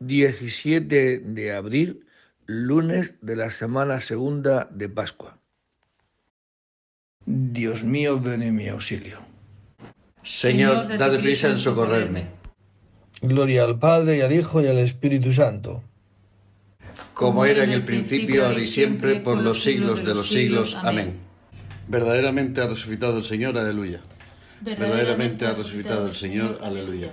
17 de abril, lunes de la semana segunda de Pascua. Dios mío, ven en mi auxilio. Señor, dad prisa en socorrerme. Gloria al Padre y al Hijo y al Espíritu Santo. Como era en el principio, ahora y siempre, por los siglos de los siglos. Amén. Verdaderamente ha resucitado el Señor, aleluya. Verdaderamente ha resucitado el Señor, aleluya.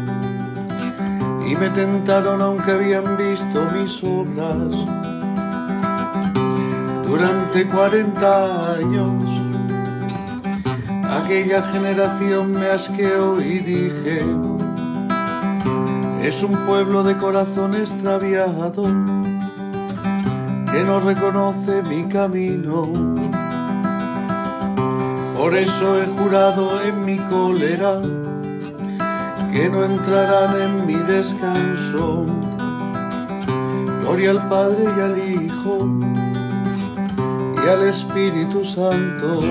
y me tentaron aunque habían visto mis obras. Durante cuarenta años aquella generación me asqueó y dije, es un pueblo de corazón extraviado que no reconoce mi camino. Por eso he jurado en mi cólera que no entrarán en mi descanso. Gloria al Padre y al Hijo y al Espíritu Santo,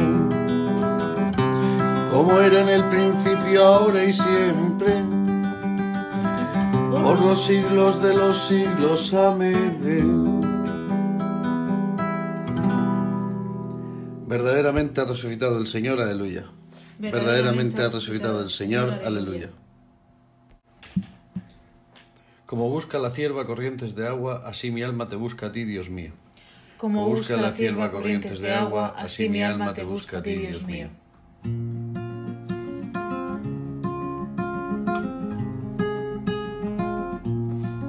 como era en el principio, ahora y siempre, por los siglos de los siglos. Amén. Verdaderamente ha resucitado el Señor, aleluya. Verdaderamente ha resucitado el Señor, aleluya. Como busca la cierva corrientes de agua, así mi alma te busca a ti, Dios mío. Como busca la cierva corrientes de agua, así mi alma te busca a ti, Dios mío.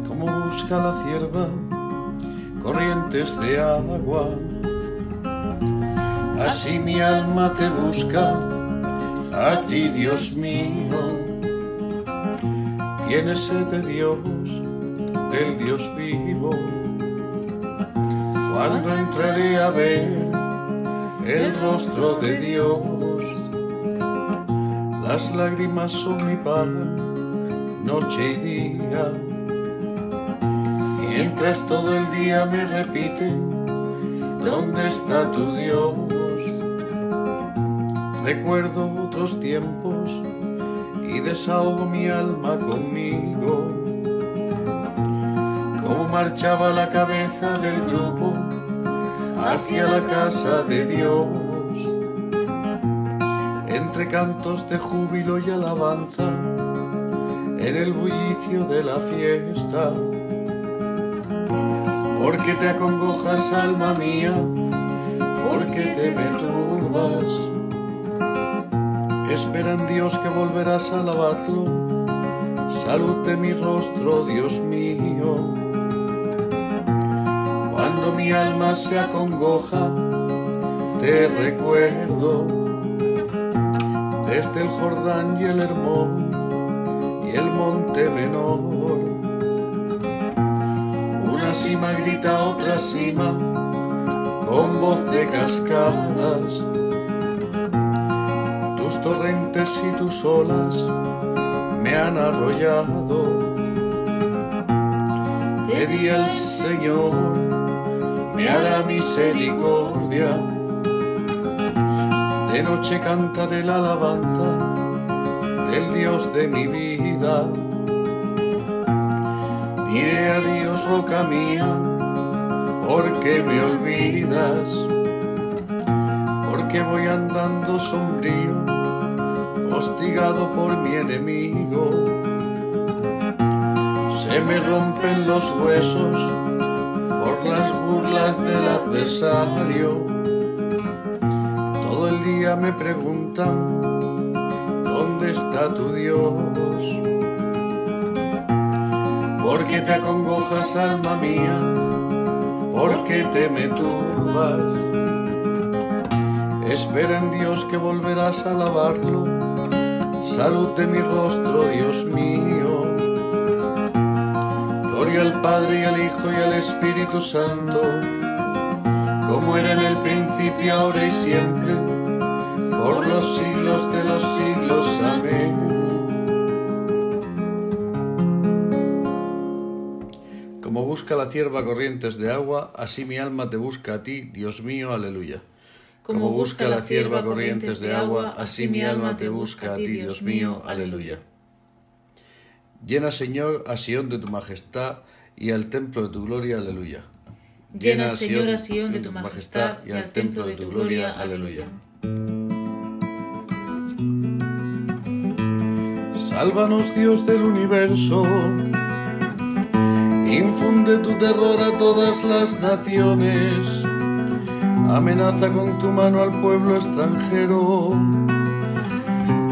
Como busca la cierva corrientes de agua, así mi alma te busca a ti, Dios mío. Tienes sed de Dios del Dios vivo. Cuando entraré a ver el rostro de Dios, las lágrimas son mi pan, noche y día. Mientras todo el día me repiten, ¿dónde está tu Dios? Recuerdo otros tiempos desahogo mi alma conmigo marchaba la cabeza del grupo hacia la casa de Dios. Entre cantos de júbilo y alabanza, en el bullicio de la fiesta. Porque te acongojas, alma mía, porque te perturbas. Espera en Dios que volverás a alabarlo. Salud de mi rostro, Dios mío cuando mi alma se acongoja, te recuerdo desde el Jordán y el Hermón y el Monte Menor. Una cima grita a otra cima con voz de cascadas. Torrentes y tus olas me han arrollado Le di al Señor, me hará misericordia. De noche cantaré la alabanza del Dios de mi vida. Diré a Dios, roca mía, porque me olvidas, porque voy andando sombrío, hostigado por mi enemigo. Se me rompen los huesos por las burlas del adversario. Todo el día me preguntan, ¿dónde está tu Dios? ¿Por qué te acongojas, alma mía? ¿Por qué te me turbas? Espera en Dios que volverás a alabarlo. Salud de mi rostro, Dios mío. Gloria al Padre y al Hijo y al Espíritu Santo, como era en el principio, ahora y siempre, por los siglos de los siglos. Amén. Como busca la cierva corrientes de agua, así mi alma te busca a ti, Dios mío, aleluya. Como busca la cierva corrientes de agua, así mi alma te busca a ti, Dios mío, aleluya. Llena, Señor, a Sión de tu majestad y al templo de tu gloria, aleluya. Llena, Señor, a Sión de tu majestad y al templo de tu gloria, aleluya. Sálvanos, Dios del universo. Infunde tu terror a todas las naciones. Amenaza con tu mano al pueblo extranjero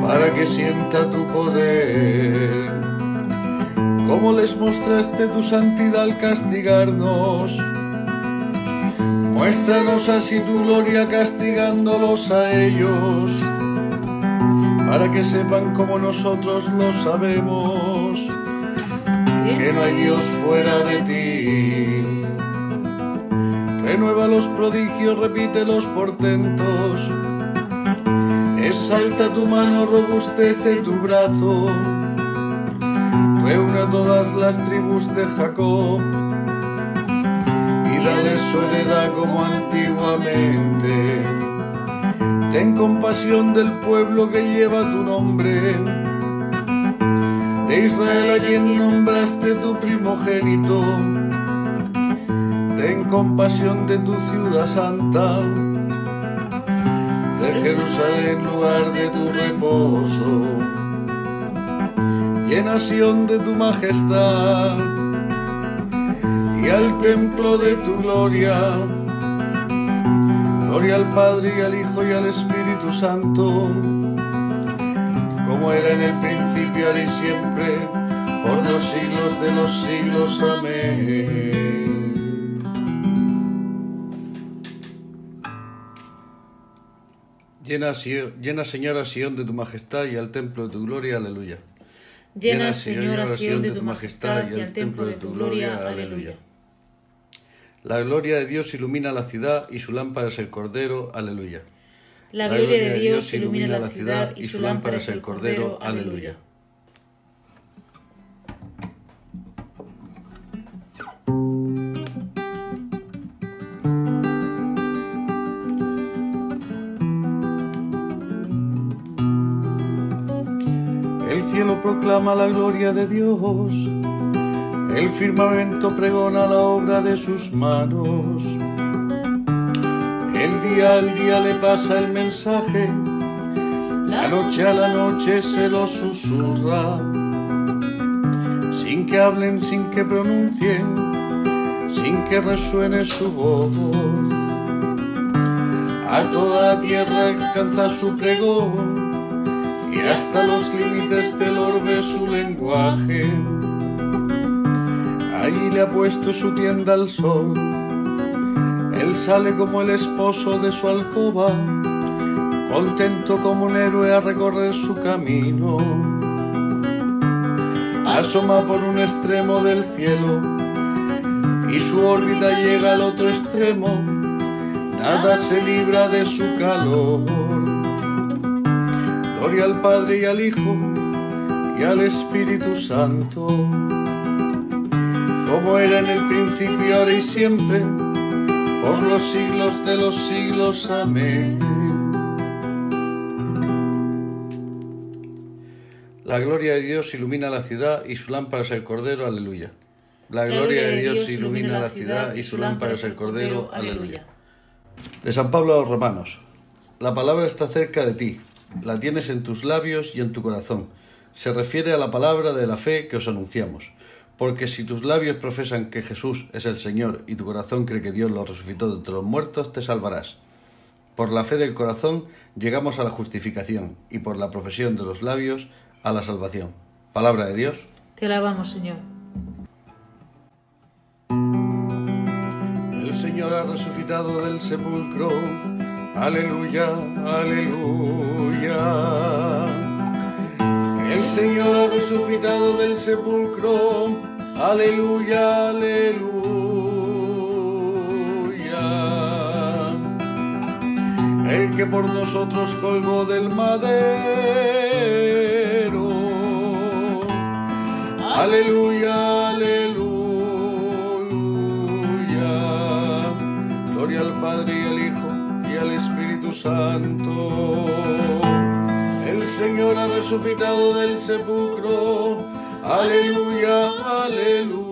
para que sienta tu poder. Como les mostraste tu santidad al castigarnos, muéstranos así tu gloria castigándolos a ellos, para que sepan como nosotros lo sabemos que no hay Dios fuera de ti. Renueva los prodigios, repite los portentos. Exalta tu mano, robustece tu brazo. Reúne a todas las tribus de Jacob y dale su heredad como antiguamente. Ten compasión del pueblo que lleva tu nombre de Israel a quien nombraste tu primogénito. Ten compasión de tu ciudad santa, de Jerusalén lugar de tu reposo. Llena Sión de tu majestad y al templo de tu gloria. Gloria al Padre y al Hijo y al Espíritu Santo como era en el principio, ahora y siempre, por los siglos de los siglos. Amén. Llena, llena Señora Sión de tu majestad y al templo de tu gloria, aleluya. Llena Señora Sión de tu majestad y al templo de tu gloria, aleluya. La gloria de Dios ilumina la ciudad y su lámpara es el cordero, aleluya. La gloria de Dios ilumina la ciudad y su lámpara es el Cordero. Aleluya. Proclama la gloria de Dios, el firmamento pregona la obra de sus manos. El día al día le pasa el mensaje, la noche a la noche se lo susurra, sin que hablen, sin que pronuncien, sin que resuene su voz. A toda tierra alcanza su pregón hasta los límites del orbe su lenguaje. Allí le ha puesto su tienda al sol él sale como el esposo de su alcoba, contento como un héroe a recorrer su camino. Asoma por un extremo del cielo y su órbita llega al otro extremo, nada se libra de su calor. Gloria al Padre y al Hijo y al Espíritu Santo como era en el principio, ahora y siempre, por los siglos de los siglos. Amén. La gloria de Dios ilumina la ciudad y su lámpara es el Cordero. Aleluya. La gloria de Dios ilumina la ciudad y su lámpara es el Cordero. Aleluya. De San Pablo a los Romanos. La palabra está cerca de ti, la tienes en tus labios y en tu corazón. Se refiere a la palabra de la fe que os anunciamos. Porque si tus labios profesan que Jesús es el Señor y tu corazón cree que Dios lo resucitó de entre los muertos, te salvarás. Por la fe del corazón llegamos a la justificación y por la profesión de los labios a la salvación. Palabra de Dios. Te alabamos, Señor. El Señor ha resucitado del sepulcro. Aleluya, aleluya. El Señor ha resucitado del sepulcro. Aleluya, aleluya. El que por nosotros colgó del madero. Aleluya. Santo. El Señor ha resucitado del sepulcro. Aleluya, aleluya.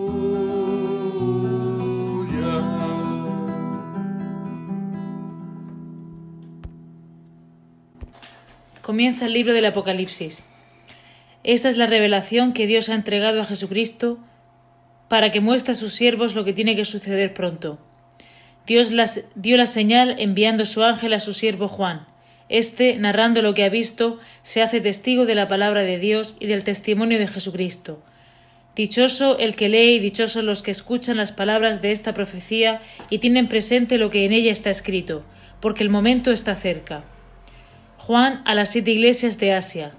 Comienza el libro del Apocalipsis. Esta es la revelación que Dios ha entregado a Jesucristo para que muestre a sus siervos lo que tiene que suceder pronto. Dios las, dio la señal enviando su ángel a su siervo Juan. Este, narrando lo que ha visto, se hace testigo de la palabra de Dios y del testimonio de Jesucristo. Dichoso el que lee y dichosos los que escuchan las palabras de esta profecía y tienen presente lo que en ella está escrito, porque el momento está cerca. Juan a las siete iglesias de Asia.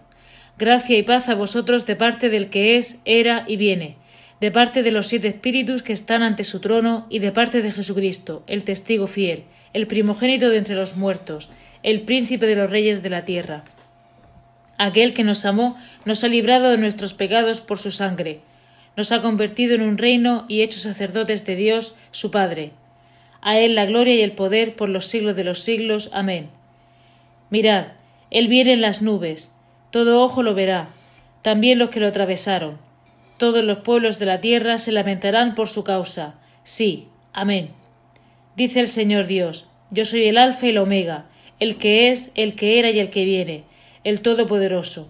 Gracia y paz a vosotros de parte del que es, era y viene, de parte de los siete espíritus que están ante su trono y de parte de Jesucristo, el testigo fiel, el primogénito de entre los muertos, el príncipe de los reyes de la tierra. Aquel que nos amó nos ha librado de nuestros pecados por su sangre, nos ha convertido en un reino y hecho sacerdotes de Dios, su Padre. A Él la gloria y el poder por los siglos de los siglos. Amén. Mirad, Él viene en las nubes, todo ojo lo verá, también los que lo atravesaron. Todos los pueblos de la tierra se lamentarán por su causa. Sí, amén. Dice el Señor Dios, yo soy el Alfa y el Omega, el que es, el que era y el que viene, el Todopoderoso.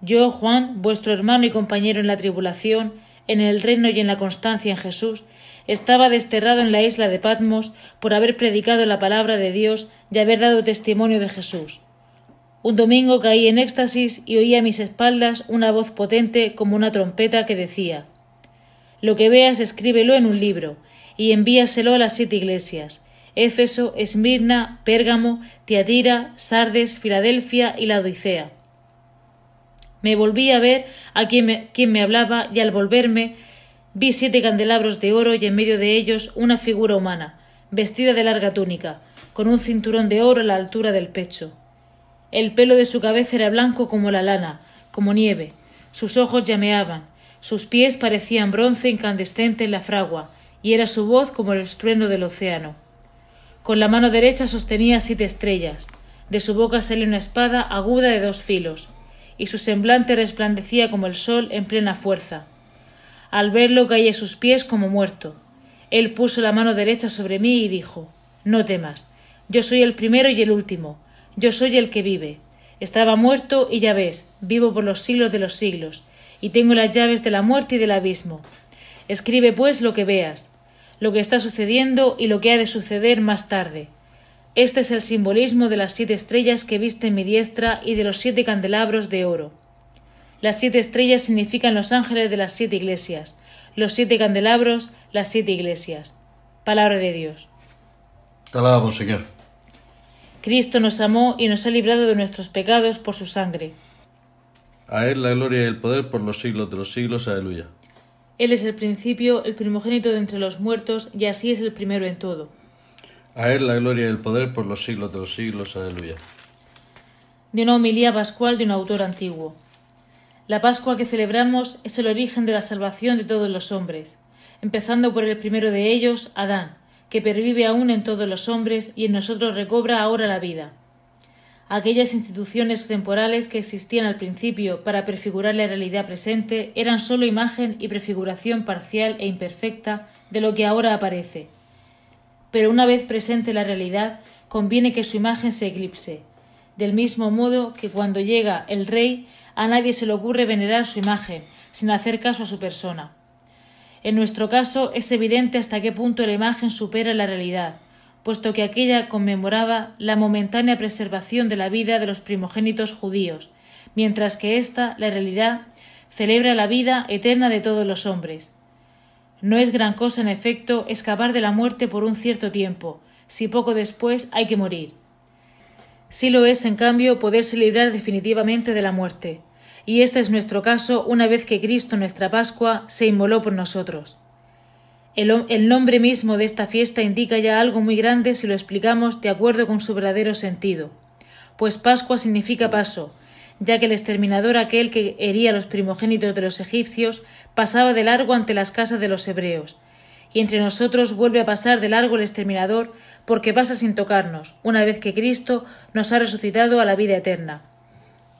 Yo, Juan, vuestro hermano y compañero en la tribulación, en el reino y en la constancia en Jesús, estaba desterrado en la isla de Patmos por haber predicado la palabra de Dios y haber dado testimonio de Jesús. Un domingo caí en éxtasis y oí a mis espaldas una voz potente como una trompeta que decía Lo que veas escríbelo en un libro y envíaselo a las siete iglesias Éfeso, Esmirna, Pérgamo, Tiatira, Sardes, Filadelfia y la Odisea. Me volví a ver a quien me, quien me hablaba y al volverme vi siete candelabros de oro y en medio de ellos una figura humana, vestida de larga túnica, con un cinturón de oro a la altura del pecho. El pelo de su cabeza era blanco como la lana, como nieve, sus ojos llameaban, sus pies parecían bronce incandescente en la fragua, y era su voz como el estruendo del océano. Con la mano derecha sostenía siete estrellas, de su boca salía una espada aguda de dos filos, y su semblante resplandecía como el sol en plena fuerza. Al verlo caí a sus pies como muerto. Él puso la mano derecha sobre mí y dijo No temas, yo soy el primero y el último, yo soy el que vive. Estaba muerto y ya ves, vivo por los siglos de los siglos, y tengo las llaves de la muerte y del abismo. Escribe pues lo que veas, lo que está sucediendo y lo que ha de suceder más tarde. Este es el simbolismo de las siete estrellas que viste en mi diestra y de los siete candelabros de oro. Las siete estrellas significan los ángeles de las siete iglesias, los siete candelabros, las siete iglesias. Palabra de Dios. Te. Cristo nos amó y nos ha librado de nuestros pecados por su sangre. A Él la gloria y el poder por los siglos de los siglos. Aleluya. Él es el principio, el primogénito de entre los muertos, y así es el primero en todo. A Él la gloria y el poder por los siglos de los siglos. Aleluya. De una homilía pascual de un autor antiguo. La Pascua que celebramos es el origen de la salvación de todos los hombres. empezando por el primero de ellos, Adán, que pervive aún en todos los hombres y en nosotros recobra ahora la vida. Aquellas instituciones temporales que existían al principio para prefigurar la realidad presente eran sólo imagen y prefiguración parcial e imperfecta de lo que ahora aparece. Pero una vez presente la realidad, conviene que su imagen se eclipse, del mismo modo que cuando llega el rey a nadie se le ocurre venerar su imagen, sin hacer caso a su persona. En nuestro caso es evidente hasta qué punto la imagen supera la realidad, puesto que aquella conmemoraba la momentánea preservación de la vida de los primogénitos judíos, mientras que ésta, la realidad, celebra la vida eterna de todos los hombres. No es gran cosa, en efecto, escapar de la muerte por un cierto tiempo, si poco después hay que morir. Sí lo es, en cambio, poderse librar definitivamente de la muerte, y este es nuestro caso una vez que Cristo, nuestra Pascua, se inmoló por nosotros. El, nombre mismo de esta fiesta indica ya algo muy grande si lo explicamos de acuerdo con su verdadero sentido, pues Pascua significa paso, ya que el exterminador aquel que hería los primogénitos de los egipcios pasaba de largo ante las casas de los hebreos, y entre nosotros vuelve a pasar de largo el exterminador porque pasa sin tocarnos, una vez que Cristo nos ha resucitado a la vida eterna.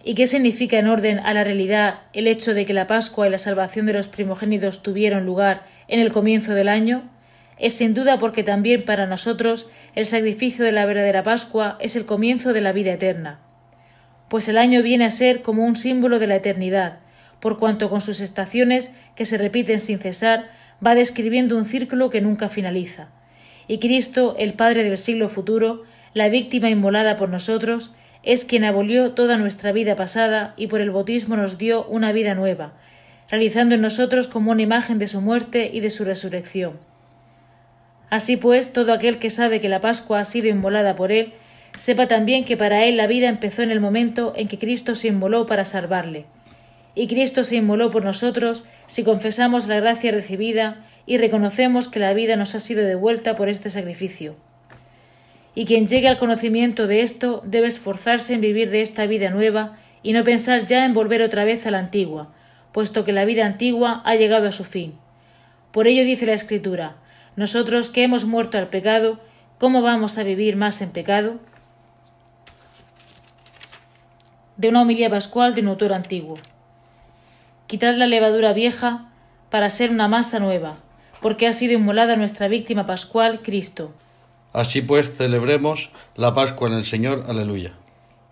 ¿Y qué significa en orden a la realidad el hecho de que la Pascua y la salvación de los primogénitos tuvieron lugar en el comienzo del año? Es sin duda porque también para nosotros el sacrificio de la verdadera Pascua es el comienzo de la vida eterna. Pues el año viene a ser como un símbolo de la eternidad, por cuanto con sus estaciones, que se repiten sin cesar, va describiendo un círculo que nunca finaliza. Y Cristo, el Padre del siglo futuro, la víctima inmolada por nosotros, es quien abolió toda nuestra vida pasada y por el bautismo nos dio una vida nueva, realizando en nosotros como una imagen de su muerte y de su resurrección. Así pues, todo aquel que sabe que la Pascua ha sido inmolada por él, sepa también que para él la vida empezó en el momento en que Cristo se inmoló para salvarle. Y Cristo se inmoló por nosotros si confesamos la gracia recibida y reconocemos que la vida nos ha sido devuelta por este sacrificio y quien llegue al conocimiento de esto debe esforzarse en vivir de esta vida nueva y no pensar ya en volver otra vez a la antigua, puesto que la vida antigua ha llegado a su fin. Por ello dice la Escritura, nosotros que hemos muerto al pecado, ¿cómo vamos a vivir más en pecado? De una homilía pascual de un autor antiguo. Quitad la levadura vieja para ser una masa nueva, porque ha sido inmolada nuestra víctima pascual, Cristo. Así pues, celebremos la Pascua en el Señor. Aleluya.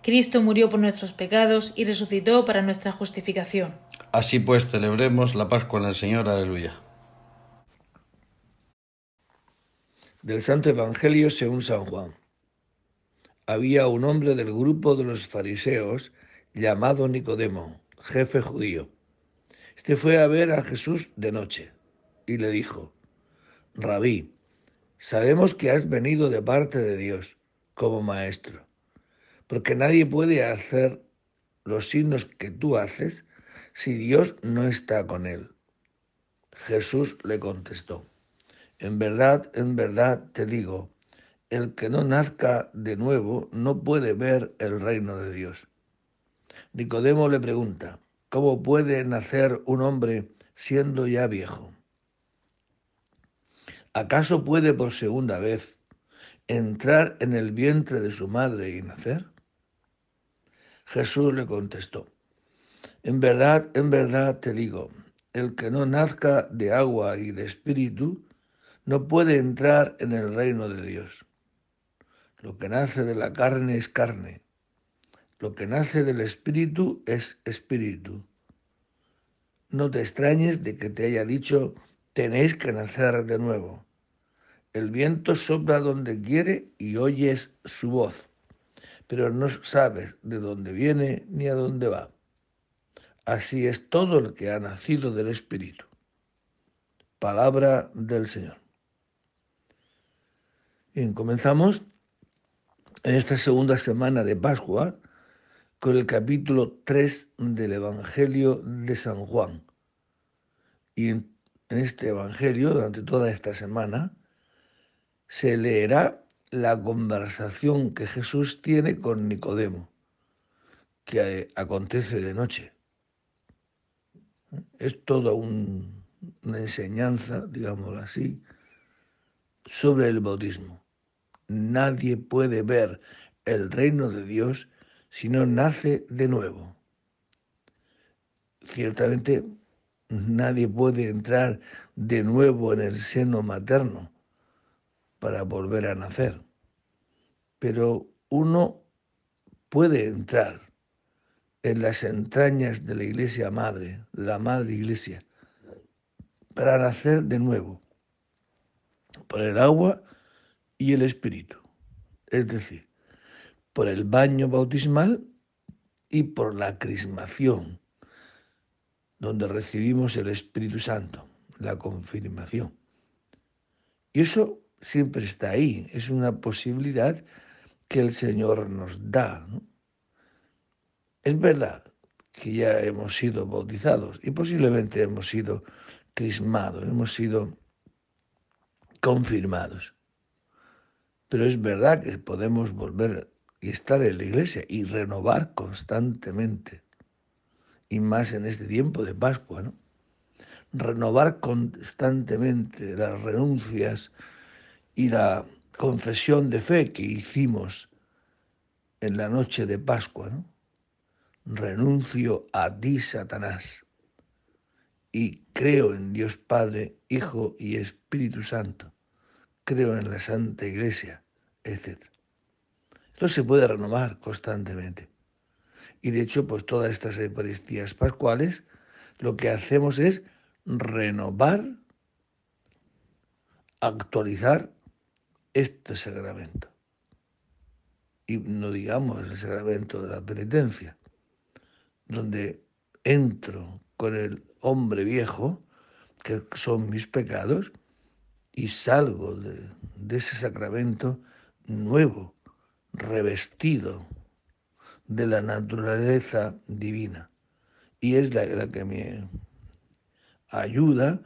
Cristo murió por nuestros pecados y resucitó para nuestra justificación. Así pues, celebremos la Pascua en el Señor. Aleluya. Del Santo Evangelio según San Juan. Había un hombre del grupo de los fariseos llamado Nicodemo, jefe judío. Este fue a ver a Jesús de noche y le dijo, Rabí, Sabemos que has venido de parte de Dios como maestro, porque nadie puede hacer los signos que tú haces si Dios no está con él. Jesús le contestó, en verdad, en verdad te digo, el que no nazca de nuevo no puede ver el reino de Dios. Nicodemo le pregunta, ¿cómo puede nacer un hombre siendo ya viejo? ¿Acaso puede por segunda vez entrar en el vientre de su madre y nacer? Jesús le contestó, en verdad, en verdad te digo, el que no nazca de agua y de espíritu no puede entrar en el reino de Dios. Lo que nace de la carne es carne, lo que nace del espíritu es espíritu. No te extrañes de que te haya dicho, tenéis que nacer de nuevo. El viento sopla donde quiere y oyes su voz, pero no sabes de dónde viene ni a dónde va. Así es todo el que ha nacido del Espíritu. Palabra del Señor. Bien, comenzamos en esta segunda semana de Pascua con el capítulo 3 del Evangelio de San Juan. Y en este Evangelio, durante toda esta semana, se leerá la conversación que Jesús tiene con Nicodemo, que acontece de noche. Es todo un, una enseñanza, digámoslo así, sobre el bautismo. Nadie puede ver el reino de Dios si no nace de nuevo. Ciertamente nadie puede entrar de nuevo en el seno materno para volver a nacer, pero uno puede entrar en las entrañas de la iglesia madre, la madre iglesia, para nacer de nuevo por el agua y el espíritu, es decir, por el baño bautismal y por la crismación, donde recibimos el Espíritu Santo, la confirmación. Y eso siempre está ahí, es una posibilidad que el Señor nos da. Es verdad que ya hemos sido bautizados y posiblemente hemos sido crismados, hemos sido confirmados. Pero es verdad que podemos volver y estar en la iglesia y renovar constantemente. Y más en este tiempo de Pascua, ¿no? Renovar constantemente las renuncias y la confesión de fe que hicimos en la noche de Pascua, ¿no? Renuncio a ti, Satanás, y creo en Dios Padre, Hijo y Espíritu Santo. Creo en la Santa Iglesia, etc. Esto se puede renovar constantemente. Y de hecho, pues todas estas Eucaristías pascuales, lo que hacemos es renovar, actualizar este sacramento. Y no digamos el sacramento de la penitencia, donde entro con el hombre viejo, que son mis pecados, y salgo de, ese sacramento nuevo, revestido de la naturaleza divina. Y es la, que me ayuda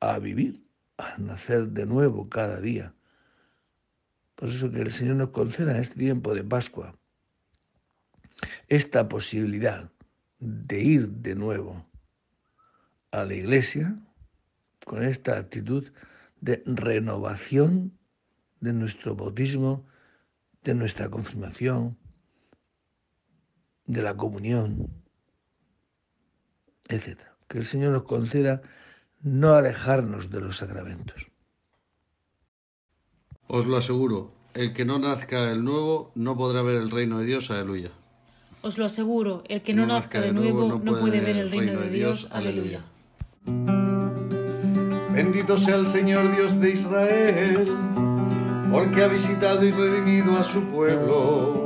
a vivir, a nacer de nuevo cada día. Por eso que el Señor nos conceda en este tiempo de Pascua esta posibilidad de ir de nuevo a la iglesia con esta actitud de renovación de nuestro bautismo, de nuestra confirmación, de la comunión, etc. Que el Señor nos conceda no alejarnos de los sacramentos. Os lo aseguro, el que no nazca el nuevo no podrá ver el reino de Dios, aleluya. Os lo aseguro, el que no, nazca de nuevo no puede ver el reino de Dios, aleluya. Bendito sea el Señor Dios de Israel, porque ha visitado y redimido a su pueblo,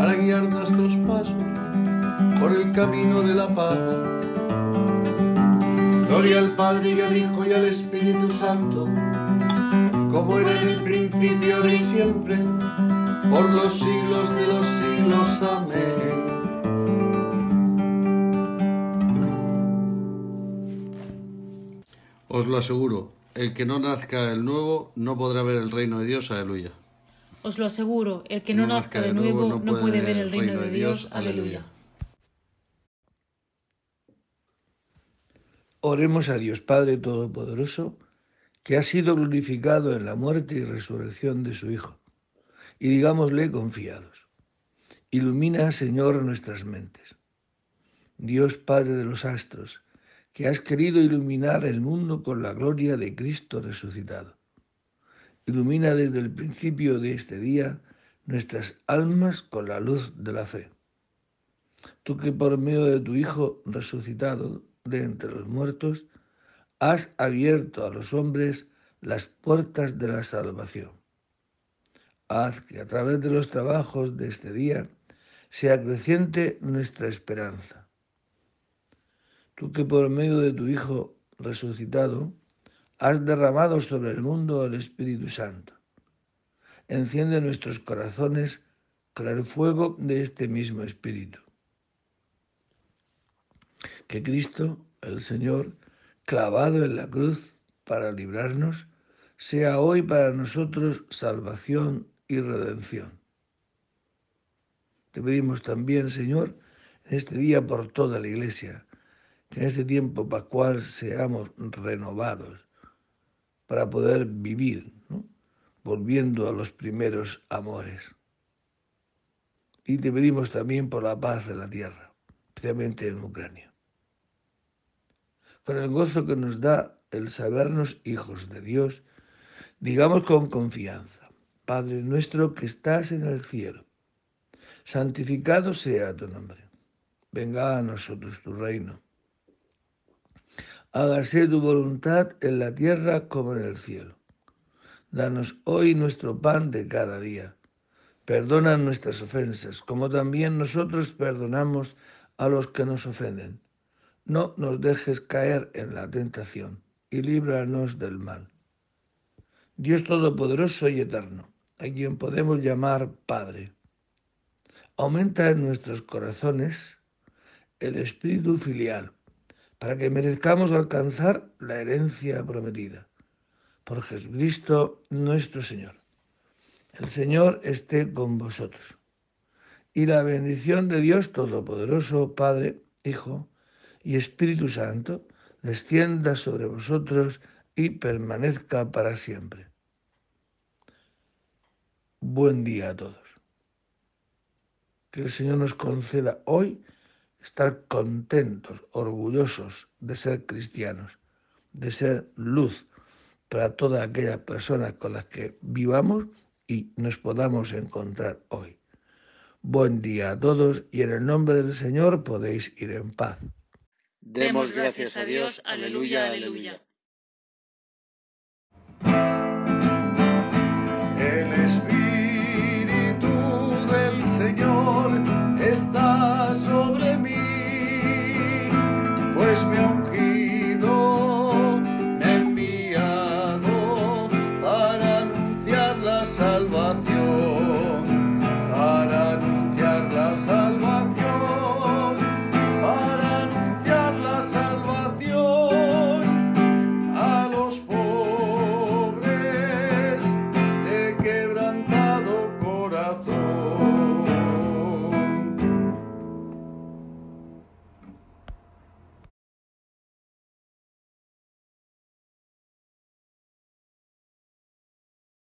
para guiar nuestros pasos por el camino de la paz. Gloria al Padre y al Hijo y al Espíritu Santo, como era en el principio, ahora y siempre, por los siglos de los siglos. Amén. Os lo aseguro, el que no nazca el nuevo no podrá ver el reino de Dios, aleluya. Os lo aseguro, el que no, nazca de nuevo no puede ver el reino de Dios, aleluya. Oremos a Dios Padre Todopoderoso, que ha sido glorificado en la muerte y resurrección de su Hijo, y digámosle confiados. Ilumina, Señor, nuestras mentes. Dios Padre de los astros, que has querido iluminar el mundo con la gloria de Cristo resucitado. Ilumina desde el principio de este día nuestras almas con la luz de la fe. Tú que por medio de tu Hijo resucitado de entre los muertos, has abierto a los hombres las puertas de la salvación. Haz que a través de los trabajos de este día sea creciente nuestra esperanza. Tú que por medio de tu Hijo resucitado has derramado sobre el mundo el Espíritu Santo. Enciende nuestros corazones con el fuego de este mismo Espíritu que Cristo, el Señor, clavado en la cruz para librarnos, sea hoy para nosotros salvación y redención. Te pedimos también, Señor, en este día por toda la Iglesia, que en este tiempo pascual seamos renovados para poder vivir, volviendo a los primeros amores. Y te pedimos también por la paz de la tierra, especialmente en Ucrania con el gozo que nos da el sabernos hijos de Dios, digamos con confianza, Padre nuestro que estás en el cielo, santificado sea tu nombre, venga a nosotros tu reino. Hágase tu voluntad en la tierra como en el cielo. Danos hoy nuestro pan de cada día. Perdona nuestras ofensas, como también nosotros perdonamos a los que nos ofenden no nos dejes caer en la tentación y líbranos del mal. Dios Todopoderoso y Eterno, a quien podemos llamar Padre, aumenta en nuestros corazones el espíritu filial para que merezcamos alcanzar la herencia prometida. Por Jesucristo nuestro Señor. El Señor esté con vosotros. Y la bendición de Dios Todopoderoso, Padre, Hijo, y Espíritu Santo descienda sobre vosotros y permanezca para siempre. Buen día a todos. Que el Señor nos conceda hoy estar contentos, orgullosos de ser cristianos, de ser luz para todas aquellas personas con las que vivamos y nos podamos encontrar hoy. Buen día a todos y en el nombre del Señor podéis ir en paz. Demos gracias a Dios, aleluya, aleluya.